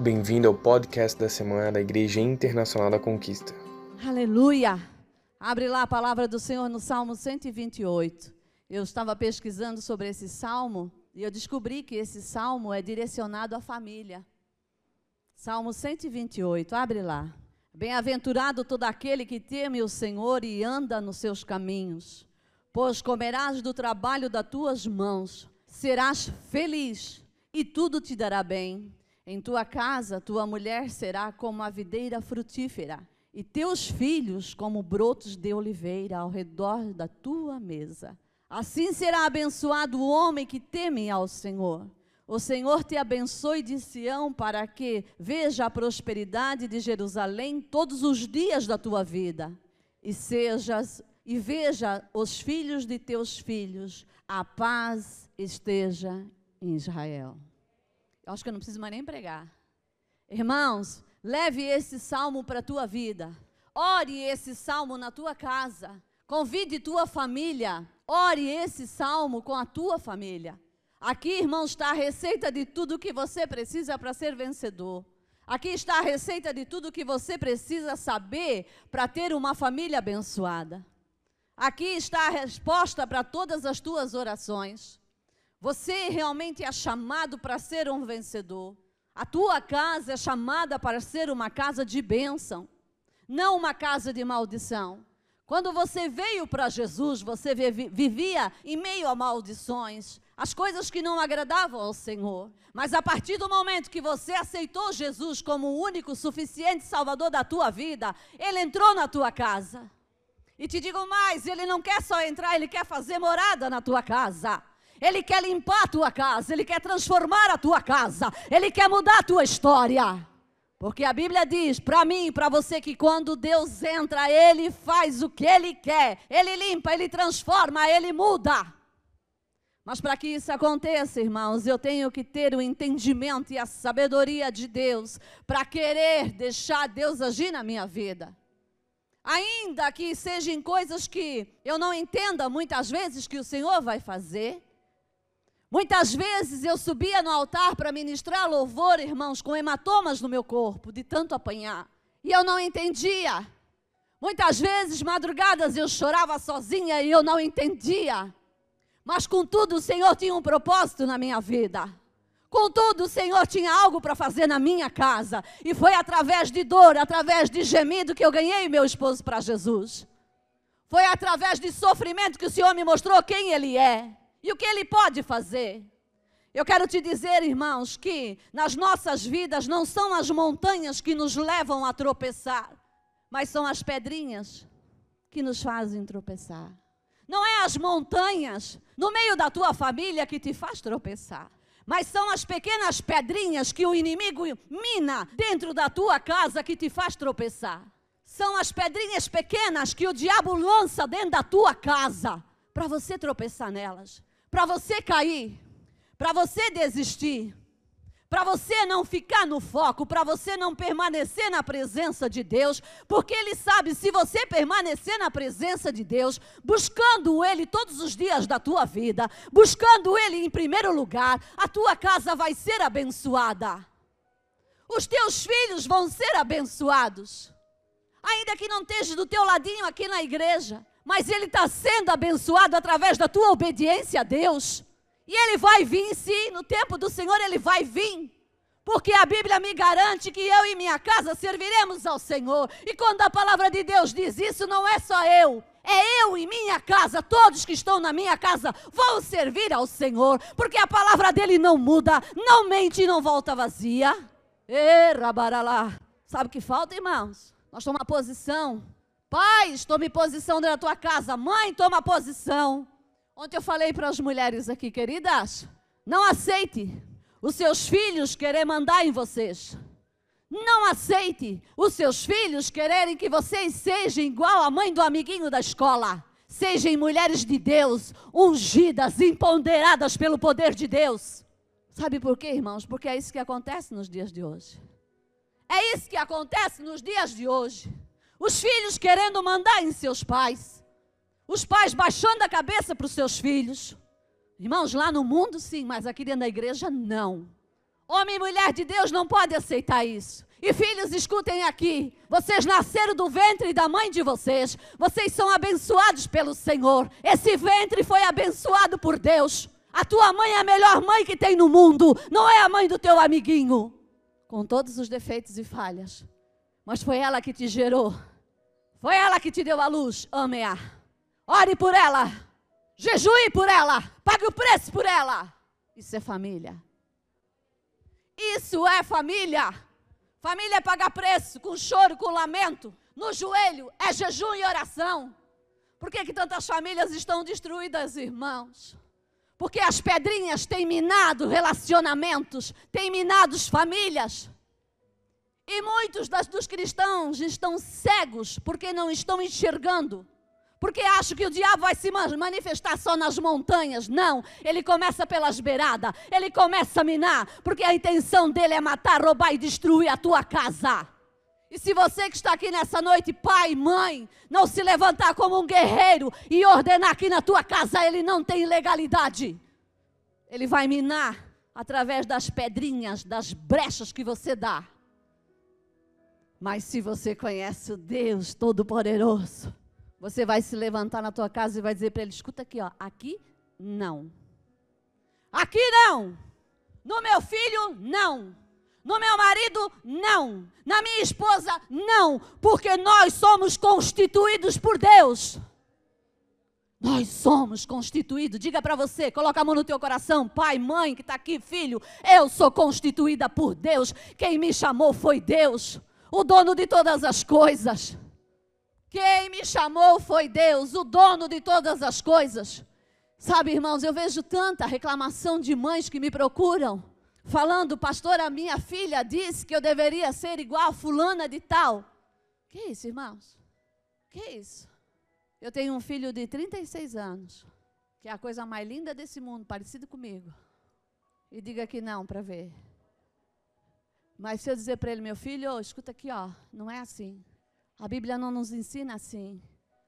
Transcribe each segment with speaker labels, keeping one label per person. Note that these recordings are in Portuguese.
Speaker 1: Bem-vindo ao podcast da semana da Igreja Internacional da Conquista.
Speaker 2: Aleluia! Abre lá a palavra do Senhor no Salmo 128. Eu estava pesquisando sobre esse salmo e eu descobri que esse salmo é direcionado à família. Salmo 128, abre lá. Bem-aventurado todo aquele que teme o Senhor e anda nos seus caminhos, pois comerás do trabalho das tuas mãos, serás feliz e tudo te dará bem. Em tua casa, tua mulher será como a videira frutífera, e teus filhos como brotos de oliveira ao redor da tua mesa. Assim será abençoado o homem que teme ao Senhor. O Senhor te abençoe de Sião para que veja a prosperidade de Jerusalém todos os dias da tua vida e sejas e veja os filhos de teus filhos. A paz esteja em Israel. Eu acho que eu não preciso mais nem pregar. Irmãos, leve esse salmo para a tua vida. Ore esse salmo na tua casa. Convide tua família. Ore esse salmo com a tua família. Aqui, irmãos, está a receita de tudo que você precisa para ser vencedor. Aqui está a receita de tudo que você precisa saber para ter uma família abençoada. Aqui está a resposta para todas as tuas orações. Você realmente é chamado para ser um vencedor. A tua casa é chamada para ser uma casa de bênção, não uma casa de maldição. Quando você veio para Jesus, você vivia em meio a maldições, as coisas que não agradavam ao Senhor. Mas a partir do momento que você aceitou Jesus como o único, suficiente Salvador da tua vida, Ele entrou na tua casa. E te digo mais: Ele não quer só entrar, Ele quer fazer morada na tua casa. Ele quer limpar a tua casa, Ele quer transformar a tua casa, Ele quer mudar a tua história. Porque a Bíblia diz para mim para você que quando Deus entra, Ele faz o que Ele quer, Ele limpa, Ele transforma, Ele muda. Mas para que isso aconteça, irmãos, eu tenho que ter o entendimento e a sabedoria de Deus para querer deixar Deus agir na minha vida. Ainda que sejam coisas que eu não entenda muitas vezes que o Senhor vai fazer, Muitas vezes eu subia no altar para ministrar louvor, irmãos, com hematomas no meu corpo, de tanto apanhar. E eu não entendia. Muitas vezes, madrugadas, eu chorava sozinha e eu não entendia. Mas contudo, o Senhor tinha um propósito na minha vida. Contudo, o Senhor tinha algo para fazer na minha casa. E foi através de dor, através de gemido, que eu ganhei meu esposo para Jesus. Foi através de sofrimento que o Senhor me mostrou quem Ele é. E o que ele pode fazer? Eu quero te dizer, irmãos, que nas nossas vidas não são as montanhas que nos levam a tropeçar, mas são as pedrinhas que nos fazem tropeçar. Não é as montanhas no meio da tua família que te faz tropeçar, mas são as pequenas pedrinhas que o inimigo mina dentro da tua casa que te faz tropeçar. São as pedrinhas pequenas que o diabo lança dentro da tua casa para você tropeçar nelas para você cair, para você desistir, para você não ficar no foco, para você não permanecer na presença de Deus, porque Ele sabe se você permanecer na presença de Deus, buscando Ele todos os dias da tua vida, buscando Ele em primeiro lugar, a tua casa vai ser abençoada, os teus filhos vão ser abençoados, ainda que não esteja do teu ladinho aqui na igreja, mas ele está sendo abençoado através da tua obediência a Deus. E ele vai vir, sim, no tempo do Senhor ele vai vir. Porque a Bíblia me garante que eu e minha casa serviremos ao Senhor. E quando a palavra de Deus diz isso, não é só eu, é eu e minha casa, todos que estão na minha casa vão servir ao Senhor, porque a palavra dele não muda, não mente e não volta vazia. E rabaralá. Sabe o que falta, irmãos? Nós tomamos uma posição Pais, tome posição dentro da tua casa. Mãe, toma posição. Ontem eu falei para as mulheres aqui, queridas, não aceite os seus filhos querer mandar em vocês. Não aceite os seus filhos quererem que vocês sejam igual a mãe do amiguinho da escola. Sejam mulheres de Deus, ungidas, empoderadas pelo poder de Deus. Sabe por quê, irmãos? Porque é isso que acontece nos dias de hoje. É isso que acontece nos dias de hoje. Os filhos querendo mandar em seus pais. Os pais baixando a cabeça para os seus filhos. Irmãos, lá no mundo sim, mas aqui dentro da igreja não. Homem e mulher de Deus não pode aceitar isso. E filhos, escutem aqui. Vocês nasceram do ventre da mãe de vocês. Vocês são abençoados pelo Senhor. Esse ventre foi abençoado por Deus. A tua mãe é a melhor mãe que tem no mundo. Não é a mãe do teu amiguinho. Com todos os defeitos e falhas. Mas foi ela que te gerou. Foi ela que te deu a luz. Ame-a. Ore por ela. Jejue por ela. Pague o preço por ela. Isso é família. Isso é família. Família é pagar preço, com choro, com lamento. No joelho é jejum e oração. Por que, que tantas famílias estão destruídas, irmãos? Porque as pedrinhas têm minado relacionamentos, têm minado famílias. E muitos das, dos cristãos estão cegos porque não estão enxergando porque acho que o diabo vai se manifestar só nas montanhas. Não, ele começa pelas beiradas, ele começa a minar, porque a intenção dele é matar, roubar e destruir a tua casa. E se você que está aqui nessa noite, pai, mãe, não se levantar como um guerreiro e ordenar aqui na tua casa, ele não tem legalidade. Ele vai minar através das pedrinhas, das brechas que você dá. Mas se você conhece o Deus Todo-Poderoso, você vai se levantar na tua casa e vai dizer para ele: escuta aqui, ó, aqui não. Aqui não. No meu filho, não. No meu marido, não. Na minha esposa, não. Porque nós somos constituídos por Deus. Nós somos constituídos. Diga para você, coloca a mão no teu coração, pai, mãe que está aqui, filho. Eu sou constituída por Deus. Quem me chamou foi Deus, o dono de todas as coisas. Quem me chamou foi Deus, o dono de todas as coisas. Sabe, irmãos, eu vejo tanta reclamação de mães que me procuram, falando, pastor, a minha filha disse que eu deveria ser igual a fulana de tal. Que isso, irmãos? Que isso? Eu tenho um filho de 36 anos, que é a coisa mais linda desse mundo, parecido comigo. E diga que não para ver. Mas se eu dizer para ele, meu filho, oh, escuta aqui, ó, não é assim. A Bíblia não nos ensina assim.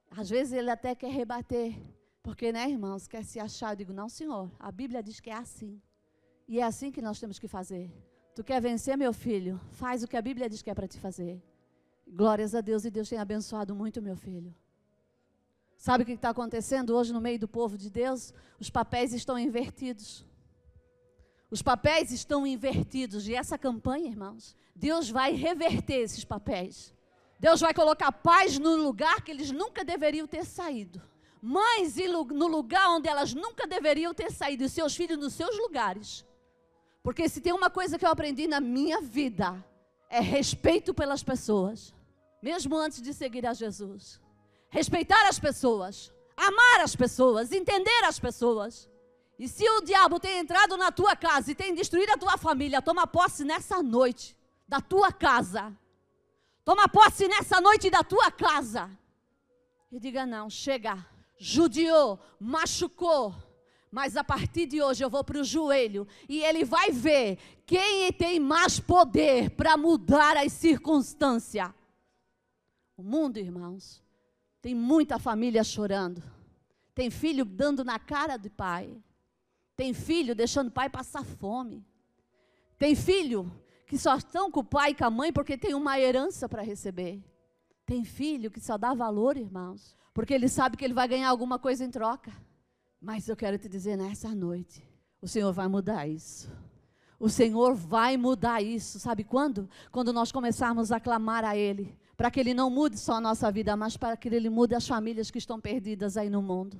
Speaker 2: Às vezes ele até quer rebater. Porque, né, irmãos, quer se achar. Eu digo, não, senhor. A Bíblia diz que é assim. E é assim que nós temos que fazer. Tu quer vencer, meu filho? Faz o que a Bíblia diz que é para te fazer. Glórias a Deus e Deus tem abençoado muito, meu filho. Sabe o que está acontecendo hoje no meio do povo de Deus? Os papéis estão invertidos. Os papéis estão invertidos. E essa campanha, irmãos, Deus vai reverter esses papéis. Deus vai colocar pais no lugar que eles nunca deveriam ter saído. Mães no lugar onde elas nunca deveriam ter saído. E seus filhos nos seus lugares. Porque se tem uma coisa que eu aprendi na minha vida, é respeito pelas pessoas. Mesmo antes de seguir a Jesus. Respeitar as pessoas. Amar as pessoas. Entender as pessoas. E se o diabo tem entrado na tua casa e tem destruído a tua família, toma posse nessa noite da tua casa Toma posse nessa noite da tua casa. E diga: não, chega. Judiou, machucou. Mas a partir de hoje eu vou para o joelho e ele vai ver quem tem mais poder para mudar as circunstâncias. O mundo, irmãos, tem muita família chorando. Tem filho dando na cara do pai. Tem filho deixando o pai passar fome. Tem filho que só estão com o pai e com a mãe porque tem uma herança para receber. Tem filho que só dá valor, irmãos, porque ele sabe que ele vai ganhar alguma coisa em troca. Mas eu quero te dizer nessa noite, o Senhor vai mudar isso. O Senhor vai mudar isso. Sabe quando? Quando nós começarmos a clamar a Ele, para que Ele não mude só a nossa vida, mas para que Ele mude as famílias que estão perdidas aí no mundo.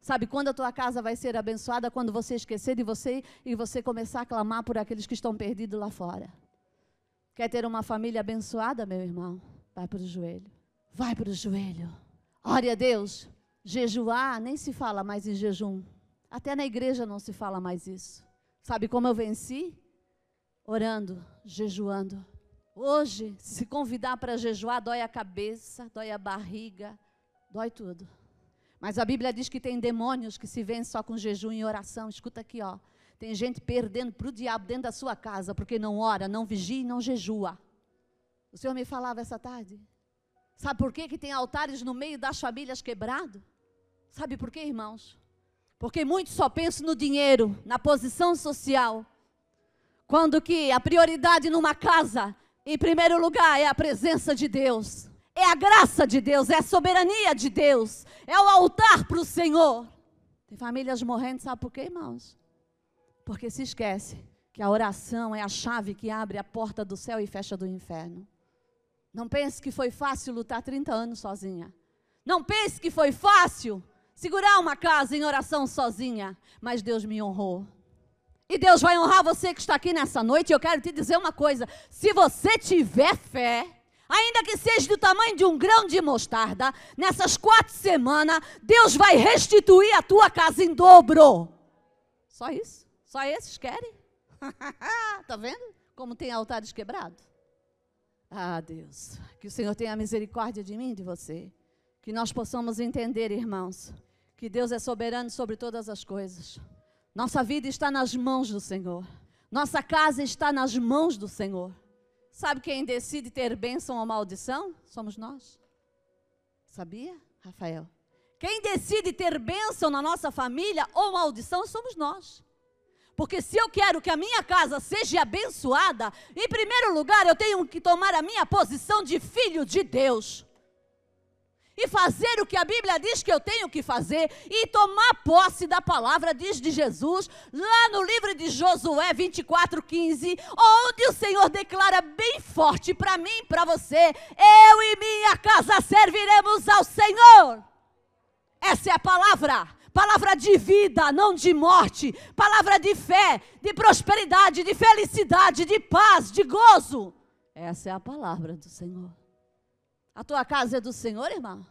Speaker 2: Sabe quando a tua casa vai ser abençoada? Quando você esquecer de você e você começar a clamar por aqueles que estão perdidos lá fora. Quer ter uma família abençoada, meu irmão? Vai para o joelho. Vai para o joelho. Ore a Deus. Jejuar, nem se fala mais em jejum. Até na igreja não se fala mais isso. Sabe como eu venci? Orando, jejuando. Hoje, se convidar para jejuar, dói a cabeça, dói a barriga, dói tudo. Mas a Bíblia diz que tem demônios que se vencem só com jejum e oração. Escuta aqui, ó. Tem gente perdendo para o diabo dentro da sua casa porque não ora, não vigia e não jejua. O Senhor me falava essa tarde. Sabe por que, que tem altares no meio das famílias quebrados? Sabe por quê, irmãos? Porque muitos só pensam no dinheiro, na posição social. Quando que a prioridade numa casa, em primeiro lugar, é a presença de Deus. É a graça de Deus, é a soberania de Deus, é o altar para o Senhor. Tem famílias morrendo, sabe por quê, irmãos? Porque se esquece que a oração é a chave que abre a porta do céu e fecha do inferno. Não pense que foi fácil lutar 30 anos sozinha. Não pense que foi fácil segurar uma casa em oração sozinha, mas Deus me honrou. E Deus vai honrar você que está aqui nessa noite. Eu quero te dizer uma coisa: se você tiver fé, ainda que seja do tamanho de um grão de mostarda, nessas quatro semanas, Deus vai restituir a tua casa em dobro. Só isso? Só esses querem? tá vendo como tem altares quebrados? Ah, Deus, que o Senhor tenha misericórdia de mim e de você. Que nós possamos entender, irmãos, que Deus é soberano sobre todas as coisas. Nossa vida está nas mãos do Senhor. Nossa casa está nas mãos do Senhor. Sabe quem decide ter bênção ou maldição? Somos nós. Sabia, Rafael? Quem decide ter bênção na nossa família ou maldição somos nós. Porque se eu quero que a minha casa seja abençoada, em primeiro lugar eu tenho que tomar a minha posição de filho de Deus e fazer o que a Bíblia diz que eu tenho que fazer e tomar posse da palavra, diz de Jesus, lá no livro de Josué 24, 15, onde o Senhor declara bem forte para mim e para você: eu e minha casa serviremos ao Senhor. Essa é a palavra. Palavra de vida, não de morte. Palavra de fé, de prosperidade, de felicidade, de paz, de gozo. Essa é a palavra do Senhor. A tua casa é do Senhor, irmão?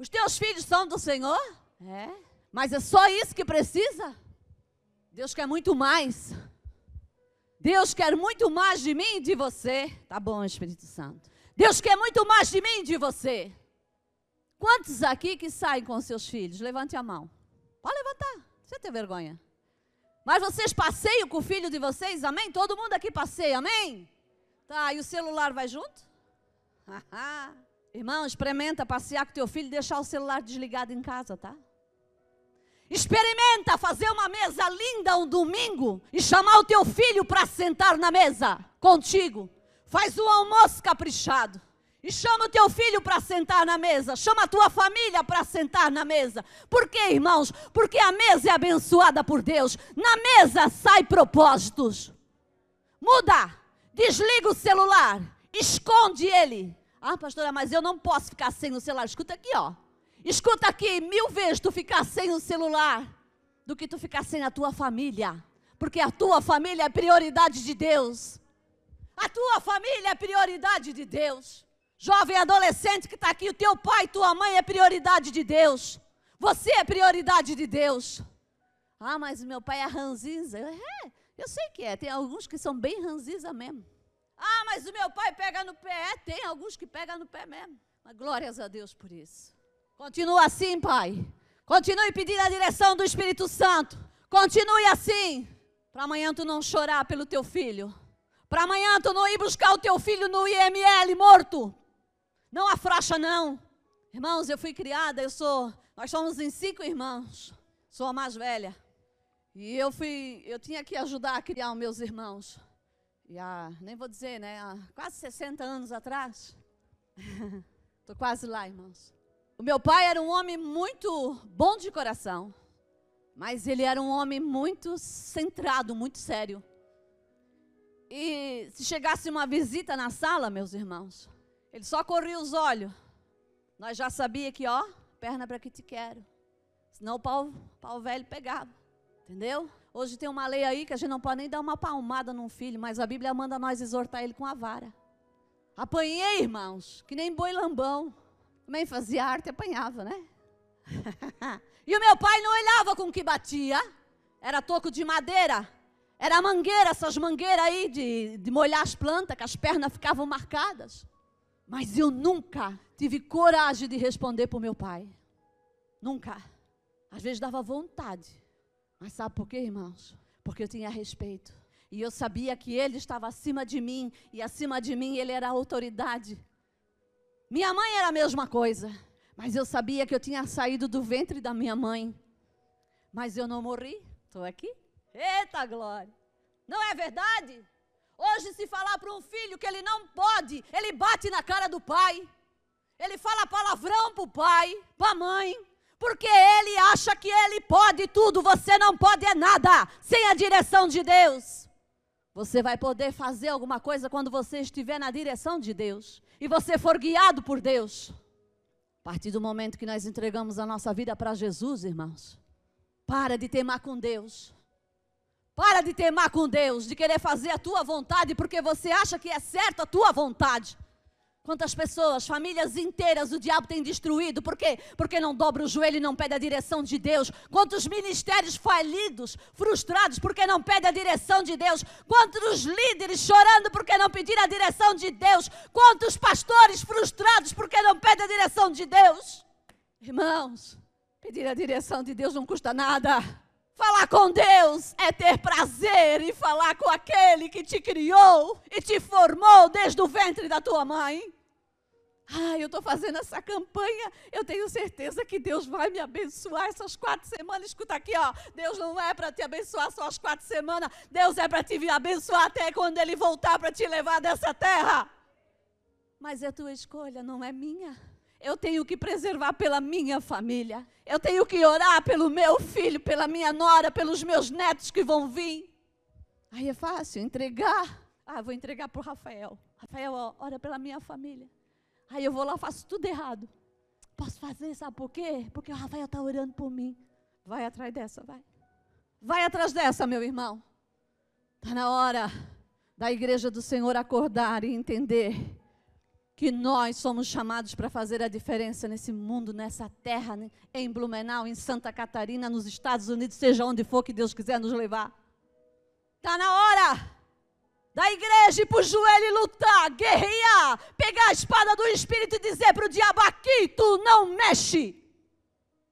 Speaker 2: Os teus filhos são do Senhor? É. Mas é só isso que precisa? Deus quer muito mais. Deus quer muito mais de mim e de você. Tá bom, Espírito Santo. Deus quer muito mais de mim e de você. Quantos aqui que saem com seus filhos? Levante a mão. Pode levantar. Você tem vergonha. Mas vocês passeiam com o filho de vocês? Amém? Todo mundo aqui passeia, amém? Tá, e o celular vai junto? Irmão, experimenta passear com teu filho e deixar o celular desligado em casa, tá? Experimenta fazer uma mesa linda um domingo e chamar o teu filho para sentar na mesa contigo. Faz um almoço caprichado. E chama o teu filho para sentar na mesa. Chama a tua família para sentar na mesa. Por quê, irmãos? Porque a mesa é abençoada por Deus. Na mesa sai propósitos. Muda. Desliga o celular. Esconde ele. Ah, pastora, mas eu não posso ficar sem o celular. Escuta aqui, ó. Escuta aqui, mil vezes tu ficar sem o celular do que tu ficar sem a tua família. Porque a tua família é prioridade de Deus. A tua família é prioridade de Deus. Jovem adolescente que está aqui, o teu pai e tua mãe é prioridade de Deus. Você é prioridade de Deus. Ah, mas meu pai é ranzinza. É, eu sei que é. Tem alguns que são bem ranzinza mesmo. Ah, mas o meu pai pega no pé. É, tem alguns que pegam no pé mesmo. Mas glórias a Deus por isso. Continua assim, pai. Continue pedindo a direção do Espírito Santo. Continue assim. Para amanhã tu não chorar pelo teu filho. Para amanhã tu não ir buscar o teu filho no IML morto. Não afrouxa, não. Irmãos, eu fui criada, eu sou. Nós somos em cinco irmãos. Sou a mais velha. E eu fui, eu tinha que ajudar a criar os meus irmãos. Há, nem vou dizer, né? Há quase 60 anos atrás. Estou quase lá, irmãos. O meu pai era um homem muito bom de coração. Mas ele era um homem muito centrado, muito sério. E se chegasse uma visita na sala, meus irmãos, ele só corria os olhos. Nós já sabia que, ó, perna para que te quero. Senão o pau, pau velho pegava. Entendeu? Hoje tem uma lei aí que a gente não pode nem dar uma palmada num filho, mas a Bíblia manda nós exortar ele com a vara. Apanhei, irmãos, que nem boi lambão. Também fazia arte e apanhava, né? e o meu pai não olhava com que batia. Era toco de madeira. Era mangueira, essas mangueiras aí de, de molhar as plantas, que as pernas ficavam marcadas. Mas eu nunca tive coragem de responder para o meu pai. Nunca. Às vezes dava vontade. Mas sabe por quê, irmãos? Porque eu tinha respeito. E eu sabia que ele estava acima de mim. E acima de mim ele era a autoridade. Minha mãe era a mesma coisa. Mas eu sabia que eu tinha saído do ventre da minha mãe. Mas eu não morri. Estou aqui. Eita glória! Não é verdade? Hoje, se falar para um filho que ele não pode, ele bate na cara do pai. Ele fala palavrão para o pai, para a mãe, porque ele acha que ele pode tudo. Você não pode é nada sem a direção de Deus. Você vai poder fazer alguma coisa quando você estiver na direção de Deus e você for guiado por Deus. A partir do momento que nós entregamos a nossa vida para Jesus, irmãos, para de teimar com Deus. Para de teimar com Deus, de querer fazer a tua vontade porque você acha que é certo a tua vontade. Quantas pessoas, famílias inteiras, o diabo tem destruído. Por quê? Porque não dobra o joelho e não pede a direção de Deus. Quantos ministérios falidos, frustrados, porque não pede a direção de Deus. Quantos líderes chorando porque não pediram a direção de Deus. Quantos pastores frustrados porque não pedem a direção de Deus. Irmãos, pedir a direção de Deus não custa nada. Falar com Deus é ter prazer em falar com aquele que te criou e te formou desde o ventre da tua mãe. Ah, eu estou fazendo essa campanha, eu tenho certeza que Deus vai me abençoar essas quatro semanas. Escuta aqui, ó. Deus não é para te abençoar só as quatro semanas, Deus é para te abençoar até quando Ele voltar para te levar dessa terra. Mas é tua escolha, não é minha. Eu tenho que preservar pela minha família. Eu tenho que orar pelo meu filho, pela minha nora, pelos meus netos que vão vir. Aí é fácil entregar. Ah, vou entregar para o Rafael. Rafael, ó, ora pela minha família. Aí eu vou lá, faço tudo errado. Posso fazer, sabe por quê? Porque o Rafael está orando por mim. Vai atrás dessa, vai. Vai atrás dessa, meu irmão. Está na hora da igreja do Senhor acordar e entender que nós somos chamados para fazer a diferença nesse mundo, nessa terra, né? em Blumenau, em Santa Catarina, nos Estados Unidos, seja onde for que Deus quiser nos levar. Está na hora da igreja ir para o joelho e lutar, guerrear, pegar a espada do Espírito e dizer para o diabo: aqui tu não mexe.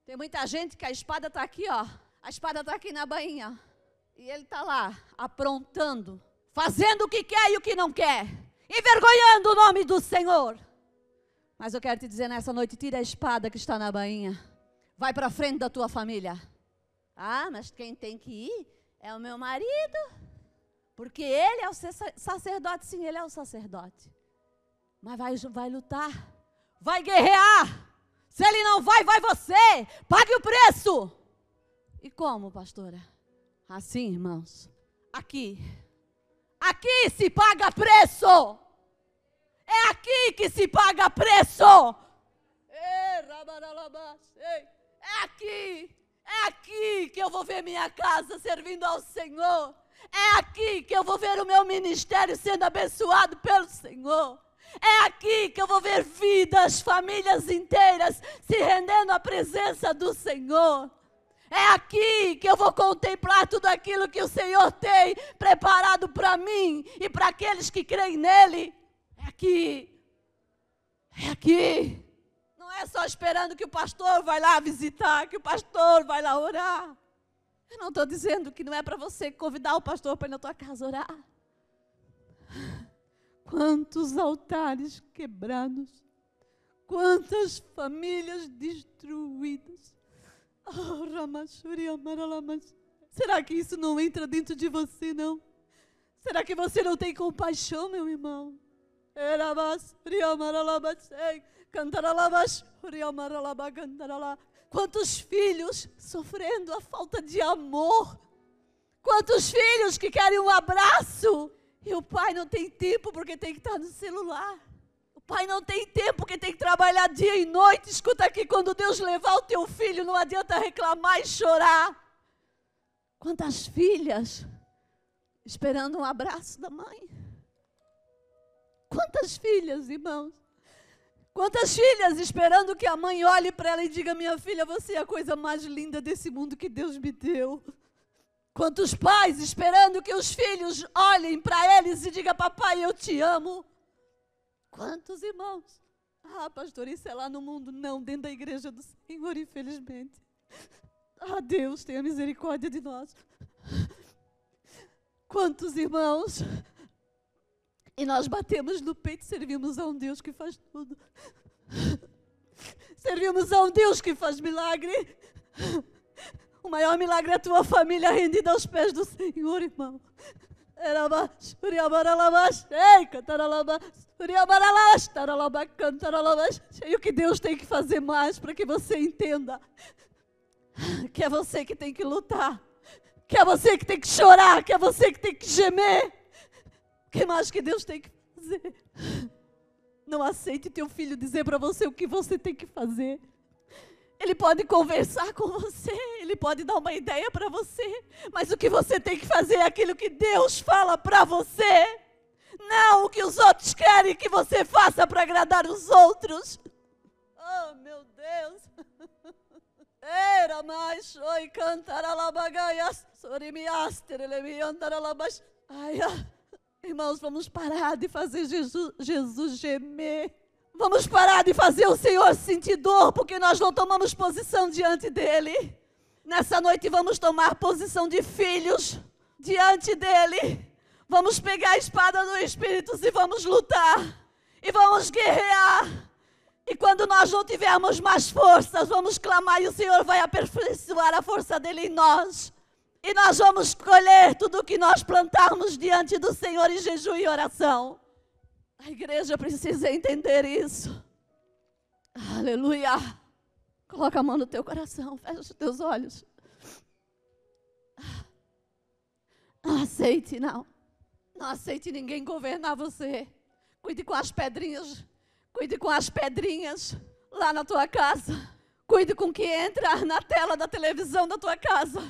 Speaker 2: Tem muita gente que a espada está aqui, ó. A espada está aqui na bainha. E ele está lá, aprontando, fazendo o que quer e o que não quer envergonhando o nome do Senhor. Mas eu quero te dizer nessa noite: tira a espada que está na bainha, vai para frente da tua família. Ah, mas quem tem que ir é o meu marido, porque ele é o sacerdote, sim, ele é o sacerdote. Mas vai, vai lutar, vai guerrear. Se ele não vai, vai você. Pague o preço. E como, pastora? Assim, irmãos. Aqui Aqui se paga preço. É aqui que se paga preço. É aqui. É aqui que eu vou ver minha casa servindo ao Senhor. É aqui que eu vou ver o meu ministério sendo abençoado pelo Senhor. É aqui que eu vou ver vidas, famílias inteiras se rendendo à presença do Senhor. É aqui que eu vou contemplar tudo aquilo que o Senhor tem preparado para mim e para aqueles que creem nele. É aqui. É aqui. Não é só esperando que o pastor vai lá visitar, que o pastor vai lá orar. Eu não estou dizendo que não é para você convidar o pastor para ir na tua casa orar. Quantos altares quebrados, quantas famílias destruídas. Oh, Será que isso não entra dentro de você, não? Será que você não tem compaixão, meu irmão? Quantos filhos sofrendo a falta de amor? Quantos filhos que querem um abraço e o pai não tem tempo porque tem que estar no celular? Pai não tem tempo porque tem que trabalhar dia e noite. Escuta aqui, quando Deus levar o teu filho, não adianta reclamar e chorar. Quantas filhas esperando um abraço da mãe? Quantas filhas, irmãos? Quantas filhas esperando que a mãe olhe para ela e diga: Minha filha, você é a coisa mais linda desse mundo que Deus me deu. Quantos pais esperando que os filhos olhem para eles e digam: Papai, eu te amo. Quantos irmãos? Ah, pastor, isso é lá no mundo. Não, dentro da igreja do Senhor, infelizmente. Ah, Deus, tenha misericórdia de nós. Quantos irmãos? E nós batemos no peito e servimos a um Deus que faz tudo. Servimos a um Deus que faz milagre. O maior milagre é a tua família rendida aos pés do Senhor, irmão. E o que Deus tem que fazer mais para que você entenda que é você que tem que lutar, que é você que tem que chorar, que é você que tem que gemer. O que mais que Deus tem que fazer? Não aceite teu filho dizer para você o que você tem que fazer. Ele pode conversar com você, ele pode dar uma ideia para você, mas o que você tem que fazer é aquilo que Deus fala para você. Não o que os outros querem que você faça para agradar os outros. Oh, meu Deus. Era mais oi cantar alabagaias, sorimiaster, elemiandaralabas. Ai, irmãos, vamos parar de fazer Jesus, Jesus gemer. Vamos parar de fazer o Senhor sentir dor, porque nós não tomamos posição diante dEle. Nessa noite vamos tomar posição de filhos diante dEle. Vamos pegar a espada do Espírito e vamos lutar. E vamos guerrear. E quando nós não tivermos mais forças, vamos clamar e o Senhor vai aperfeiçoar a força dele em nós. E nós vamos colher tudo o que nós plantarmos diante do Senhor em jejum e oração. A igreja precisa entender isso. Aleluia. Coloca a mão no teu coração, fecha os teus olhos. Não aceite, não. Não aceite ninguém governar você. Cuide com as pedrinhas. Cuide com as pedrinhas lá na tua casa. Cuide com o que entra na tela da televisão da tua casa.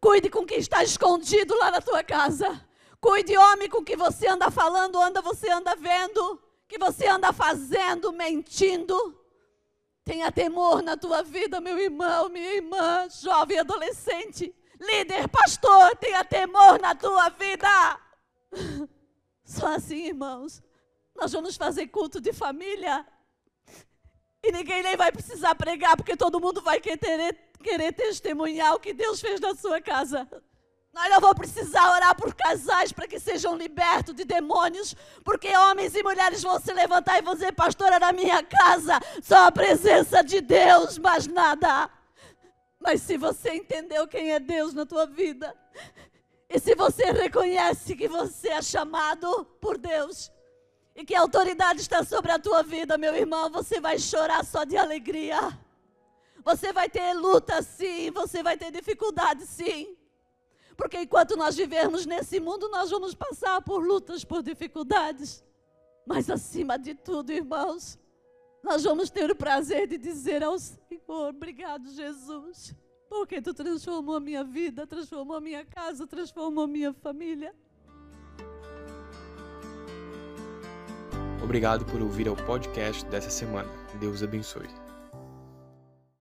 Speaker 2: Cuide com o que está escondido lá na tua casa. Cuide, homem, com o que você anda falando, anda você anda vendo, que você anda fazendo, mentindo. Tenha temor na tua vida, meu irmão, minha irmã, jovem adolescente, líder, pastor, tenha temor na tua vida. Só assim, irmãos, nós vamos fazer culto de família. E ninguém nem vai precisar pregar, porque todo mundo vai querer, querer testemunhar o que Deus fez na sua casa. Nós não vamos precisar orar por casais para que sejam libertos de demônios, porque homens e mulheres vão se levantar e vão dizer, pastora, na minha casa, só a presença de Deus, mais nada. Mas se você entendeu quem é Deus na tua vida, e se você reconhece que você é chamado por Deus, e que a autoridade está sobre a tua vida, meu irmão, você vai chorar só de alegria. Você vai ter luta sim, você vai ter dificuldade sim. Porque enquanto nós vivermos nesse mundo, nós vamos passar por lutas, por dificuldades. Mas acima de tudo, irmãos, nós vamos ter o prazer de dizer ao Senhor: Obrigado, Jesus, porque tu transformou a minha vida, transformou a minha casa, transformou a minha família.
Speaker 1: Obrigado por ouvir o podcast dessa semana. Deus abençoe.